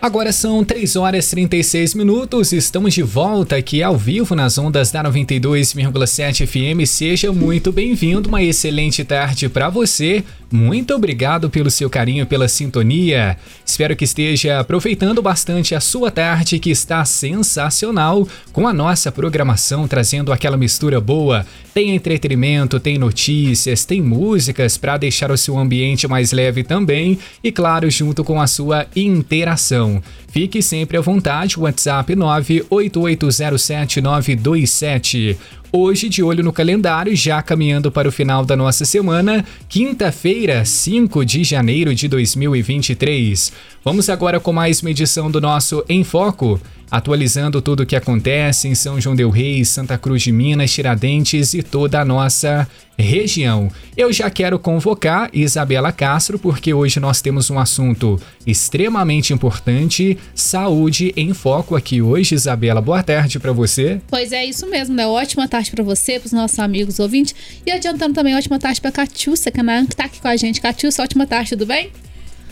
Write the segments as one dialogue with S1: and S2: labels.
S1: Agora são 3 horas e 36 minutos, estamos de volta aqui ao vivo nas ondas da 92,7 FM. Seja muito bem-vindo, uma excelente tarde para você. Muito obrigado pelo seu carinho, pela sintonia. Espero que esteja aproveitando bastante a sua tarde, que está sensacional, com a nossa programação trazendo aquela mistura boa. Tem entretenimento, tem notícias, tem músicas para deixar o seu ambiente mais leve também e, claro, junto com a sua interação. Fique sempre à vontade, WhatsApp 98807927. Hoje, de olho no calendário, já caminhando para o final da nossa semana, quinta-feira, 5 de janeiro de 2023. Vamos agora com mais uma edição do nosso Em Foco atualizando tudo o que acontece em São João del Rei, Santa Cruz de Minas, Tiradentes e toda a nossa região. Eu já quero convocar Isabela Castro porque hoje nós temos um assunto extremamente importante, saúde em foco aqui hoje. Isabela, boa tarde para você.
S2: Pois é, isso mesmo, né? Ótima tarde para você, para os nossos amigos ouvintes e adiantando também ótima tarde para Catiúcia, que é tá aqui com a gente. Catiúcia, ótima tarde, tudo bem?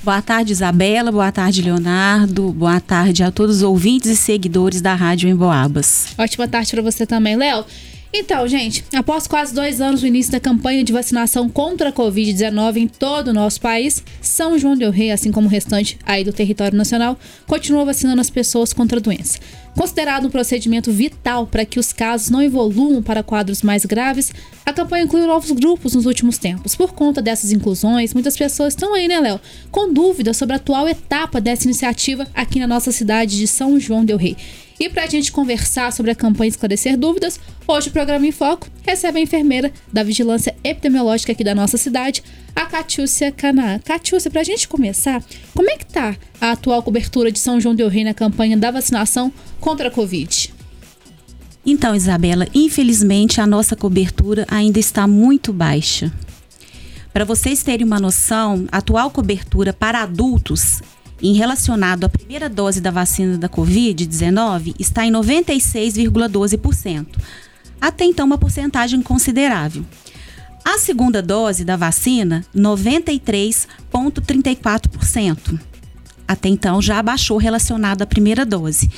S3: Boa tarde, Isabela. Boa tarde, Leonardo. Boa tarde a todos os ouvintes e seguidores da Rádio Emboabas.
S2: Ótima tarde para você também, Léo. Então, gente, após quase dois anos do início da campanha de vacinação contra a Covid-19 em todo o nosso país, São João del Rei, assim como o restante aí do território nacional, continua vacinando as pessoas contra a doença. Considerado um procedimento vital para que os casos não evoluam para quadros mais graves, a campanha inclui novos grupos nos últimos tempos. Por conta dessas inclusões, muitas pessoas estão aí, né, Léo, com dúvidas sobre a atual etapa dessa iniciativa aqui na nossa cidade de São João del Rei. E para a gente conversar sobre a campanha esclarecer dúvidas, hoje o programa em Foco recebe a enfermeira da Vigilância Epidemiológica aqui da nossa cidade, a Catiúcia Canaã. Catiúcia, para a gente começar, como é que está a atual cobertura de São João del Rei na campanha da vacinação contra a Covid?
S3: Então, Isabela, infelizmente a nossa cobertura ainda está muito baixa. Para vocês terem uma noção, a atual cobertura para adultos em relacionado à primeira dose da vacina da Covid-19 está em 96,12%. Até então, uma porcentagem considerável. A segunda dose da vacina, 93,34%. Até então, já abaixou relacionado à primeira dose.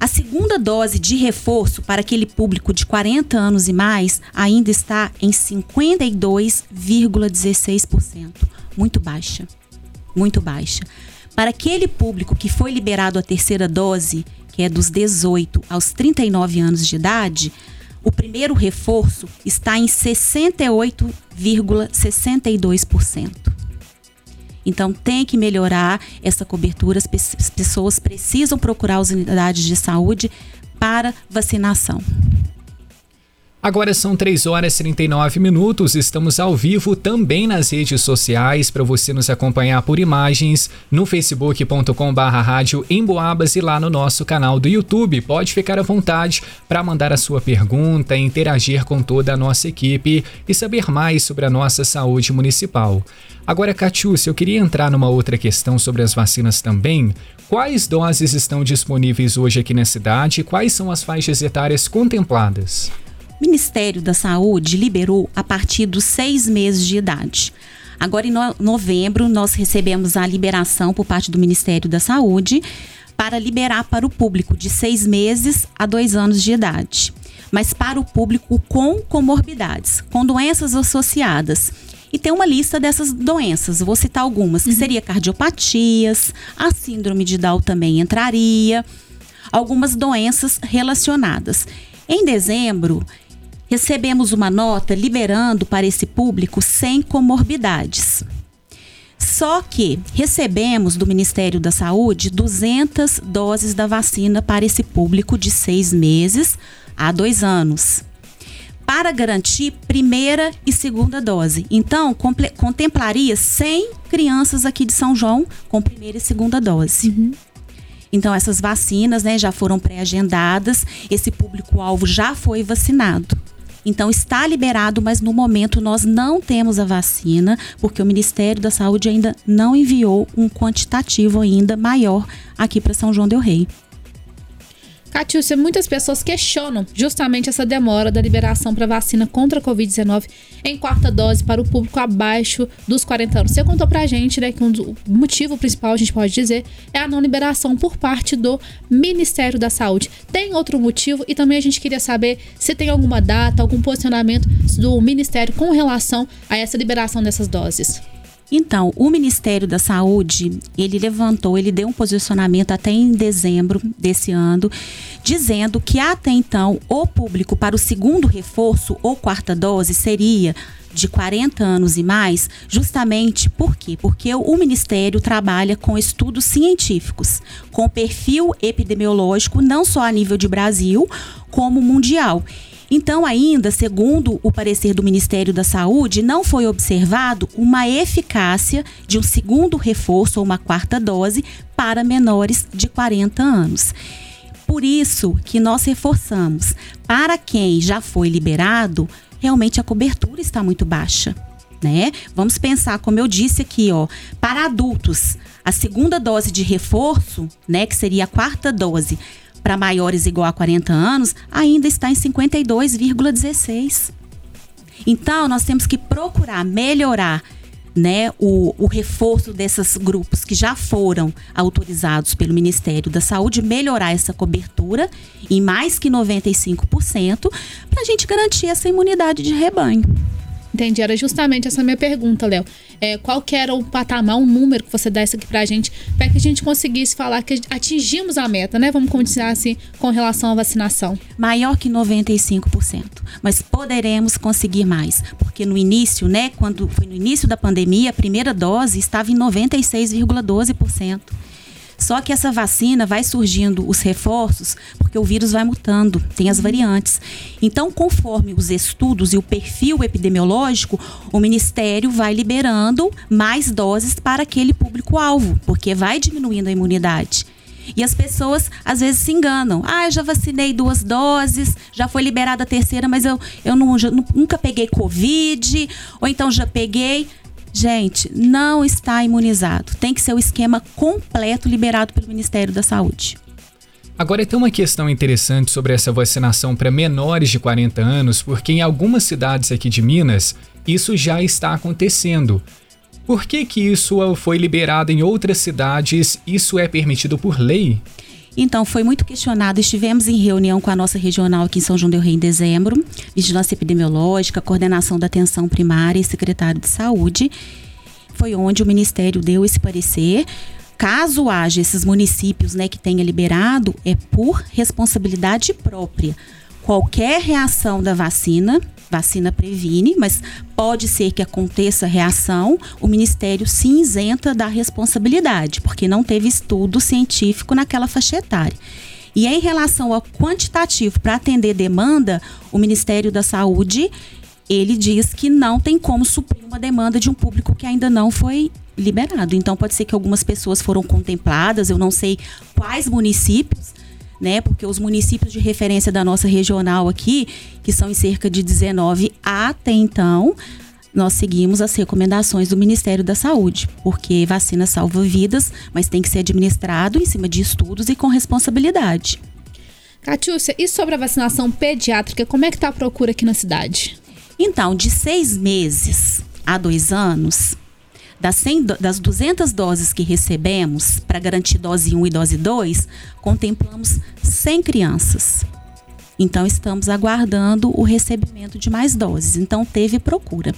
S3: A segunda dose de reforço para aquele público de 40 anos e mais ainda está em 52,16%. Muito baixa. Muito baixa. Para aquele público que foi liberado a terceira dose, que é dos 18 aos 39 anos de idade, o primeiro reforço está em 68,62%. Então tem que melhorar essa cobertura, as pessoas precisam procurar as unidades de saúde para vacinação.
S1: Agora são 3 horas e 39 minutos, estamos ao vivo também nas redes sociais para você nos acompanhar por imagens no facebook.com barra rádio e lá no nosso canal do YouTube. Pode ficar à vontade para mandar a sua pergunta, interagir com toda a nossa equipe e saber mais sobre a nossa saúde municipal. Agora, Catiúcia, eu queria entrar numa outra questão sobre as vacinas também. Quais doses estão disponíveis hoje aqui na cidade e quais são as faixas etárias contempladas?
S3: O Ministério da Saúde liberou a partir dos seis meses de idade. Agora, em novembro, nós recebemos a liberação por parte do Ministério da Saúde para liberar para o público de seis meses a dois anos de idade, mas para o público com comorbidades, com doenças associadas. E tem uma lista dessas doenças, vou citar algumas, que uhum. seria cardiopatias, a síndrome de Down também entraria, algumas doenças relacionadas. Em dezembro, recebemos uma nota liberando para esse público sem comorbidades. Só que recebemos do Ministério da Saúde 200 doses da vacina para esse público de seis meses a dois anos, para garantir primeira e segunda dose. Então, contemplaria 100 crianças aqui de São João com primeira e segunda dose. Uhum. Então, essas vacinas né, já foram pré-agendadas, esse público-alvo já foi vacinado. Então está liberado, mas no momento nós não temos a vacina, porque o Ministério da Saúde ainda não enviou um quantitativo ainda maior aqui para São João del Rei.
S2: Catiúcia, muitas pessoas questionam justamente essa demora da liberação para vacina contra a Covid-19 em quarta dose para o público abaixo dos 40 anos. Você contou pra gente, né, que um o motivo principal, a gente pode dizer, é a não liberação por parte do Ministério da Saúde. Tem outro motivo e também a gente queria saber se tem alguma data, algum posicionamento do Ministério com relação a essa liberação dessas doses.
S3: Então, o Ministério da Saúde, ele levantou, ele deu um posicionamento até em dezembro desse ano, dizendo que até então o público para o segundo reforço ou quarta dose seria de 40 anos e mais, justamente por quê? Porque o Ministério trabalha com estudos científicos, com perfil epidemiológico, não só a nível de Brasil, como mundial. Então, ainda, segundo o parecer do Ministério da Saúde, não foi observado uma eficácia de um segundo reforço ou uma quarta dose para menores de 40 anos. Por isso que nós reforçamos, para quem já foi liberado, realmente a cobertura está muito baixa. Né? Vamos pensar, como eu disse aqui, ó, para adultos, a segunda dose de reforço, né, que seria a quarta dose, para maiores igual a 40 anos ainda está em 52,16. Então, nós temos que procurar melhorar né, o, o, reforço desses grupos que já foram autorizados pelo Ministério da Saúde, melhorar essa cobertura em mais que 95%, para a gente garantir essa imunidade de rebanho.
S2: Entendi, era justamente essa minha pergunta, Léo. É, qual que era o patamar, o número que você desse aqui pra gente, para que a gente conseguisse falar que atingimos a meta, né? Vamos continuar assim com relação à vacinação.
S3: Maior que 95%. Mas poderemos conseguir mais. Porque no início, né? Quando foi no início da pandemia, a primeira dose estava em 96,12%. Só que essa vacina vai surgindo os reforços porque o vírus vai mutando, tem as variantes. Então, conforme os estudos e o perfil epidemiológico, o Ministério vai liberando mais doses para aquele público-alvo, porque vai diminuindo a imunidade. E as pessoas às vezes se enganam. Ah, eu já vacinei duas doses, já foi liberada a terceira, mas eu, eu não, já, nunca peguei Covid, ou então já peguei. Gente, não está imunizado. Tem que ser o esquema completo liberado pelo Ministério da Saúde.
S1: Agora tem uma questão interessante sobre essa vacinação para menores de 40 anos, porque em algumas cidades aqui de Minas isso já está acontecendo. Por que que isso foi liberado em outras cidades? Isso é permitido por lei?
S3: Então, foi muito questionado. Estivemos em reunião com a nossa regional aqui em São João del Rei em dezembro, vigilância epidemiológica, coordenação da atenção primária e secretário de saúde. Foi onde o Ministério deu esse parecer. Caso haja esses municípios né, que tenha liberado, é por responsabilidade própria. Qualquer reação da vacina, vacina previne, mas pode ser que aconteça reação, o Ministério se isenta da responsabilidade, porque não teve estudo científico naquela faixa etária. E em relação ao quantitativo para atender demanda, o Ministério da Saúde ele diz que não tem como suprir uma demanda de um público que ainda não foi liberado. Então pode ser que algumas pessoas foram contempladas, eu não sei quais municípios, né? Porque os municípios de referência da nossa regional aqui, que são em cerca de 19 até então, nós seguimos as recomendações do Ministério da Saúde, porque vacina salva vidas, mas tem que ser administrado em cima de estudos e com responsabilidade.
S2: Catiúcia, e sobre a vacinação pediátrica, como é que está a procura aqui na cidade?
S3: Então, de seis meses a dois anos, das, 100, das 200 doses que recebemos para garantir dose 1 e dose 2, contemplamos 100 crianças. Então, estamos aguardando o recebimento de mais doses. Então, teve procura.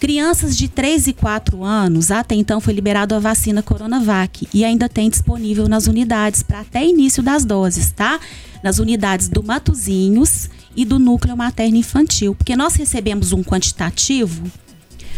S3: Crianças de 3 e 4 anos, até então foi liberado a vacina Coronavac e ainda tem disponível nas unidades para até início das doses, tá? Nas unidades do Matozinhos e do Núcleo Materno Infantil, porque nós recebemos um quantitativo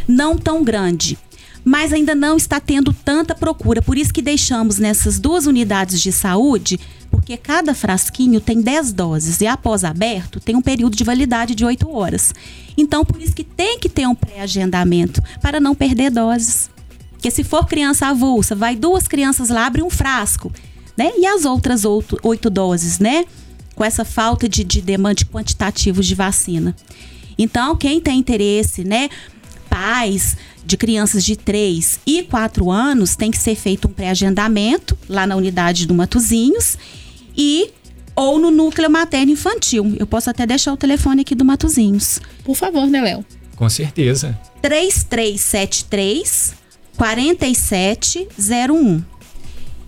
S3: não tão grande mas ainda não está tendo tanta procura. Por isso que deixamos nessas duas unidades de saúde, porque cada frasquinho tem 10 doses e após aberto tem um período de validade de 8 horas. Então, por isso que tem que ter um pré-agendamento para não perder doses. Porque se for criança avulsa, vai duas crianças lá, abre um frasco, né? E as outras oito, oito doses, né? Com essa falta de, de demanda de quantitativos de vacina. Então, quem tem interesse, né? Pais, de crianças de 3 e 4 anos tem que ser feito um pré-agendamento lá na unidade do Matozinhos e ou no núcleo materno infantil. Eu posso até deixar o telefone aqui do Matozinhos.
S2: Por favor, né, Léo?
S1: Com certeza.
S3: 3373 4701.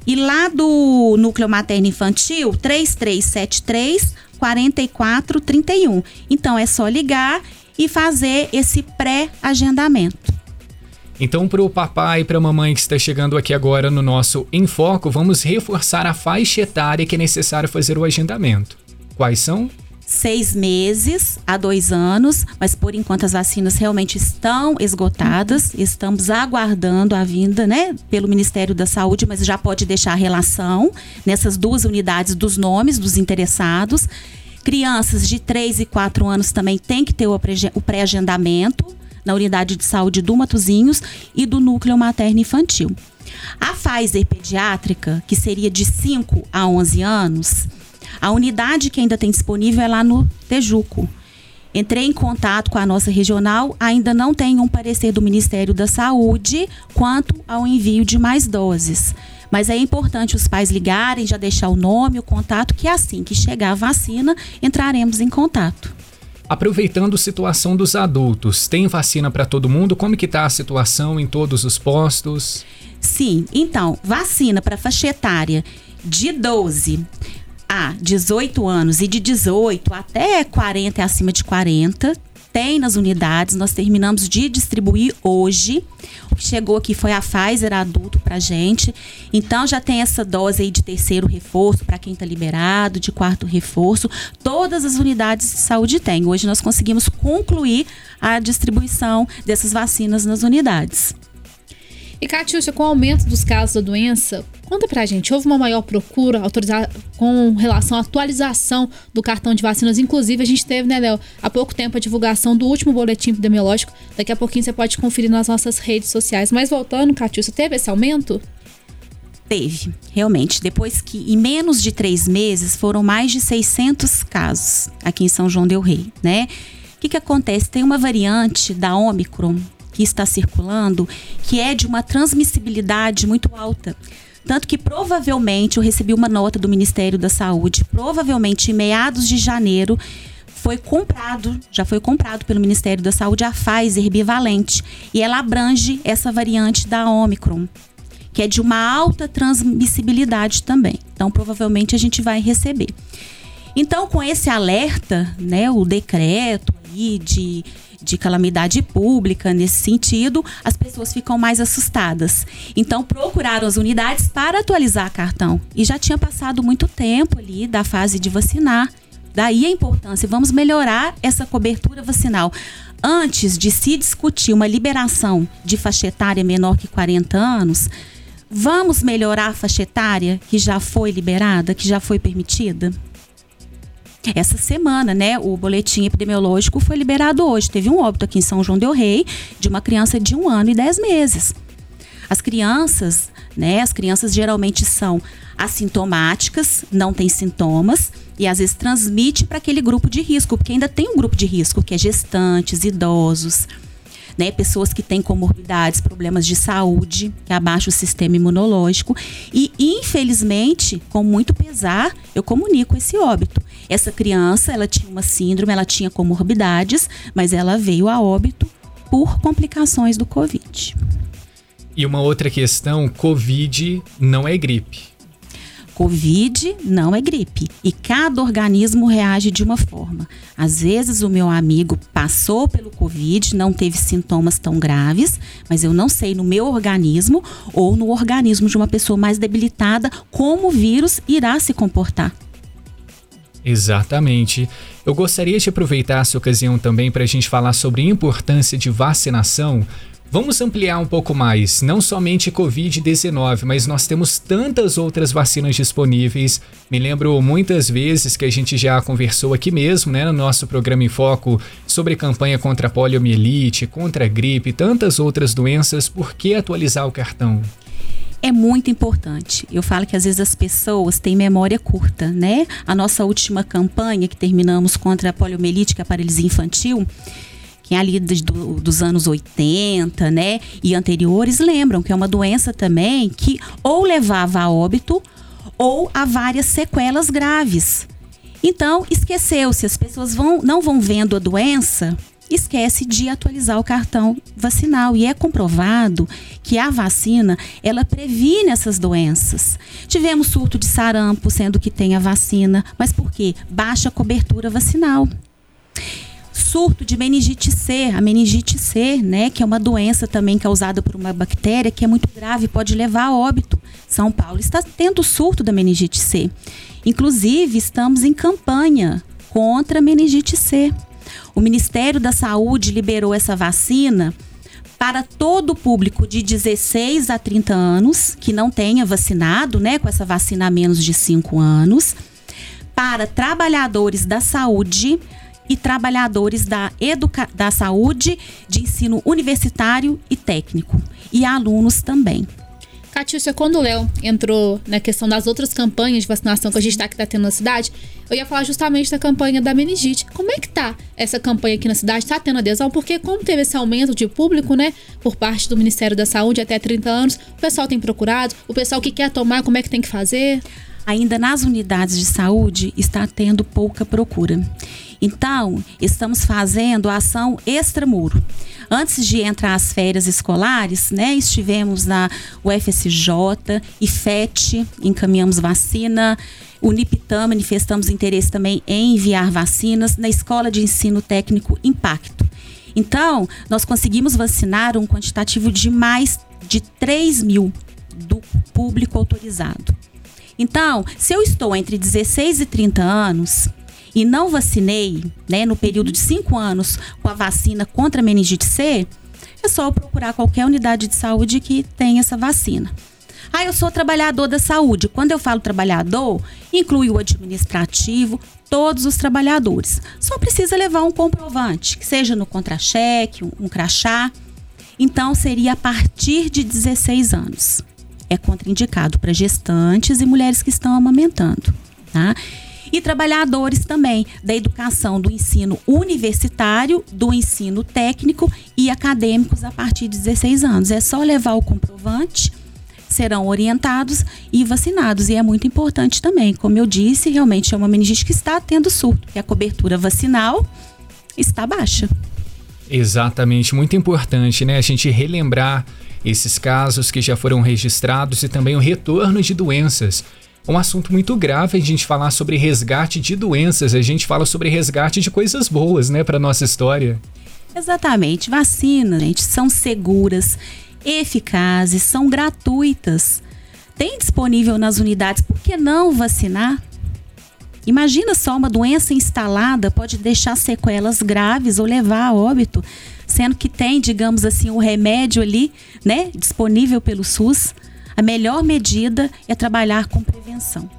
S3: E lá do núcleo materno infantil, 3373 4431. Então é só ligar e fazer esse pré-agendamento.
S1: Então, para o papai e para a mamãe que está chegando aqui agora no nosso Enfoco, vamos reforçar a faixa etária que é necessário fazer o agendamento. Quais são?
S3: Seis meses a dois anos, mas por enquanto as vacinas realmente estão esgotadas. Estamos aguardando a vinda, né, pelo Ministério da Saúde, mas já pode deixar a relação nessas duas unidades dos nomes dos interessados. Crianças de 3 e 4 anos também tem que ter o pré-agendamento na unidade de saúde do Matozinhos e do núcleo materno infantil. A Pfizer pediátrica, que seria de 5 a 11 anos, a unidade que ainda tem disponível é lá no Tejuco. Entrei em contato com a nossa regional, ainda não tem um parecer do Ministério da Saúde quanto ao envio de mais doses. Mas é importante os pais ligarem, já deixar o nome, o contato, que assim que chegar a vacina, entraremos em contato.
S1: Aproveitando a situação dos adultos, tem vacina para todo mundo? Como que está a situação em todos os postos?
S3: Sim, então, vacina para faixa etária de 12 a 18 anos e de 18 até 40 e acima de 40 tem nas unidades. Nós terminamos de distribuir hoje. Chegou aqui foi a Pfizer adulto para gente. Então já tem essa dose aí de terceiro reforço para quem está liberado, de quarto reforço. Todas as unidades de saúde têm. Hoje nós conseguimos concluir a distribuição dessas vacinas nas unidades.
S2: E Catiúcia, com o aumento dos casos da doença, conta pra gente, houve uma maior procura com relação à atualização do cartão de vacinas? Inclusive, a gente teve, né, Léo, há pouco tempo a divulgação do último boletim epidemiológico. Daqui a pouquinho você pode conferir nas nossas redes sociais. Mas voltando, Catiúcia, teve esse aumento?
S3: Teve, realmente. Depois que em menos de três meses foram mais de 600 casos aqui em São João Del Rei, né? O que, que acontece? Tem uma variante da Omicron que está circulando que é de uma transmissibilidade muito alta. Tanto que provavelmente eu recebi uma nota do Ministério da Saúde, provavelmente em meados de janeiro, foi comprado, já foi comprado pelo Ministério da Saúde a Pfizer bivalente. E ela abrange essa variante da Omicron, que é de uma alta transmissibilidade também. Então, provavelmente a gente vai receber. Então, com esse alerta, né, o decreto aí de de calamidade pública nesse sentido, as pessoas ficam mais assustadas. Então procuraram as unidades para atualizar cartão. E já tinha passado muito tempo ali da fase de vacinar. Daí a importância, vamos melhorar essa cobertura vacinal. Antes de se discutir uma liberação de faixa etária menor que 40 anos, vamos melhorar a faixa etária que já foi liberada, que já foi permitida? Essa semana, né? O boletim epidemiológico foi liberado hoje. Teve um óbito aqui em São João del Rei de uma criança de um ano e dez meses. As crianças, né? As crianças geralmente são assintomáticas, não têm sintomas e às vezes transmite para aquele grupo de risco, porque ainda tem um grupo de risco que é gestantes, idosos, né? Pessoas que têm comorbidades, problemas de saúde, que abaixa o sistema imunológico. E, infelizmente, com muito pesar, eu comunico esse óbito. Essa criança, ela tinha uma síndrome, ela tinha comorbidades, mas ela veio a óbito por complicações do Covid.
S1: E uma outra questão, Covid não é gripe.
S3: Covid não é gripe e cada organismo reage de uma forma. Às vezes o meu amigo passou pelo Covid, não teve sintomas tão graves, mas eu não sei no meu organismo ou no organismo de uma pessoa mais debilitada como o vírus irá se comportar.
S1: Exatamente. Eu gostaria de aproveitar essa ocasião também para a gente falar sobre a importância de vacinação, Vamos ampliar um pouco mais, não somente Covid-19, mas nós temos tantas outras vacinas disponíveis. Me lembro muitas vezes que a gente já conversou aqui mesmo, né, no nosso programa em foco, sobre campanha contra a poliomielite, contra a gripe, tantas outras doenças. Por que atualizar o cartão?
S3: é muito importante. Eu falo que às vezes as pessoas têm memória curta, né? A nossa última campanha que terminamos contra a poliomielite, que é a paralisia infantil, quem ali do, dos anos 80, né, e anteriores lembram que é uma doença também que ou levava a óbito ou a várias sequelas graves. Então, esqueceu-se, as pessoas vão, não vão vendo a doença, esquece de atualizar o cartão vacinal e é comprovado que a vacina ela previne essas doenças. Tivemos surto de sarampo, sendo que tem a vacina, mas por quê? Baixa cobertura vacinal surto de meningite C, a meningite C, né, que é uma doença também causada por uma bactéria que é muito grave, pode levar a óbito. São Paulo está tendo surto da meningite C. Inclusive, estamos em campanha contra a meningite C. O Ministério da Saúde liberou essa vacina para todo o público de 16 a 30 anos que não tenha vacinado, né, com essa vacina há menos de 5 anos, para trabalhadores da saúde e trabalhadores da, educa da saúde, de ensino universitário e técnico, e alunos também.
S2: Catiúcia, quando o Léo entrou na questão das outras campanhas de vacinação que a gente está tá tendo na cidade, eu ia falar justamente da campanha da meningite. Como é que tá essa campanha aqui na cidade? Está tendo adesão? Porque como teve esse aumento de público, né, por parte do Ministério da Saúde até 30 anos, o pessoal tem procurado, o pessoal que quer tomar, como é que tem que fazer?
S3: Ainda nas unidades de saúde está tendo pouca procura. Então, estamos fazendo a ação extramuro. Antes de entrar as férias escolares, né, estivemos na UFSJ, IFET, encaminhamos vacina, Unipitã manifestamos interesse também em enviar vacinas na Escola de Ensino Técnico Impacto. Então, nós conseguimos vacinar um quantitativo de mais de 3 mil do público autorizado. Então, se eu estou entre 16 e 30 anos, e não vacinei, né, no período de cinco anos com a vacina contra a meningite C, é só procurar qualquer unidade de saúde que tenha essa vacina. Ah, eu sou trabalhador da saúde. Quando eu falo trabalhador, inclui o administrativo, todos os trabalhadores. Só precisa levar um comprovante, que seja no contra-cheque, um, um crachá. Então, seria a partir de 16 anos. É contraindicado para gestantes e mulheres que estão amamentando, tá? E trabalhadores também da educação do ensino universitário, do ensino técnico e acadêmicos a partir de 16 anos. É só levar o comprovante serão orientados e vacinados. E é muito importante também, como eu disse, realmente é uma meningite que está tendo surto, que a cobertura vacinal está baixa.
S1: Exatamente, muito importante, né? A gente relembrar esses casos que já foram registrados e também o retorno de doenças um assunto muito grave a gente falar sobre resgate de doenças, a gente fala sobre resgate de coisas boas, né, para nossa história.
S3: Exatamente, vacinas, gente, são seguras, eficazes, são gratuitas. Tem disponível nas unidades, por que não vacinar? Imagina só uma doença instalada pode deixar sequelas graves ou levar a óbito, sendo que tem, digamos assim, o um remédio ali, né, disponível pelo SUS a melhor medida é trabalhar com prevenção.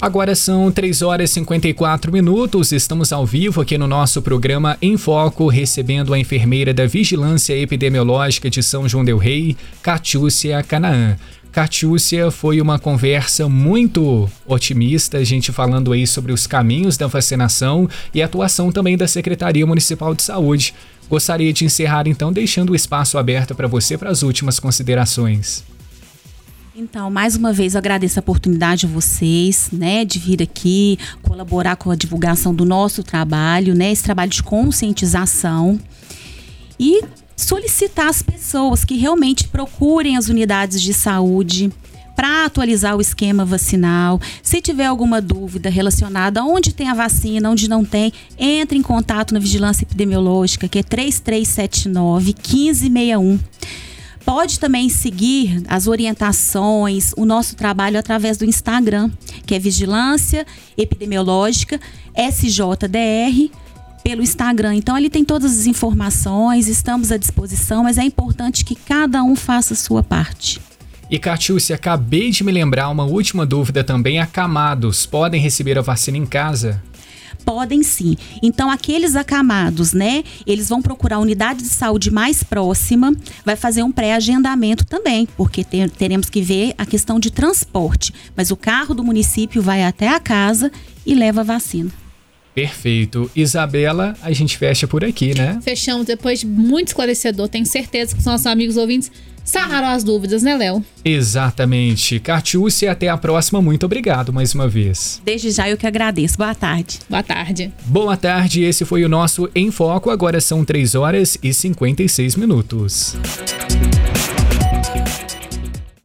S1: Agora são 3 horas e 54 minutos. Estamos ao vivo aqui no nosso programa Em Foco, recebendo a enfermeira da Vigilância Epidemiológica de São João Del Rei, Catiúcia Canaã. Catiúcia, foi uma conversa muito otimista, a gente falando aí sobre os caminhos da vacinação e atuação também da Secretaria Municipal de Saúde. Gostaria de encerrar então deixando o espaço aberto para você para as últimas considerações.
S3: Então, mais uma vez, eu agradeço a oportunidade a vocês, né, de vir aqui colaborar com a divulgação do nosso trabalho, né, esse trabalho de conscientização e solicitar as pessoas que realmente procurem as unidades de saúde para atualizar o esquema vacinal. Se tiver alguma dúvida relacionada a onde tem a vacina, onde não tem, entre em contato na Vigilância Epidemiológica, que é 3379 1561 pode também seguir as orientações, o nosso trabalho através do Instagram, que é Vigilância Epidemiológica SJDR pelo Instagram. Então ali tem todas as informações, estamos à disposição, mas é importante que cada um faça a sua parte.
S1: E Catiúcia, acabei de me lembrar uma última dúvida também. Acamados podem receber a vacina em casa?
S3: Podem sim. Então, aqueles acamados, né? Eles vão procurar a unidade de saúde mais próxima, vai fazer um pré-agendamento também, porque ter, teremos que ver a questão de transporte. Mas o carro do município vai até a casa e leva a vacina.
S1: Perfeito. Isabela, a gente fecha por aqui, né?
S2: Fechamos depois de muito esclarecedor. Tenho certeza que os nossos amigos ouvintes sanaram as dúvidas, né, Léo?
S1: Exatamente. Catiúcia, até a próxima. Muito obrigado mais uma vez.
S3: Desde já eu que agradeço. Boa tarde.
S2: Boa tarde.
S1: Boa tarde. Esse foi o nosso Em Foco. Agora são 3 horas e 56 minutos.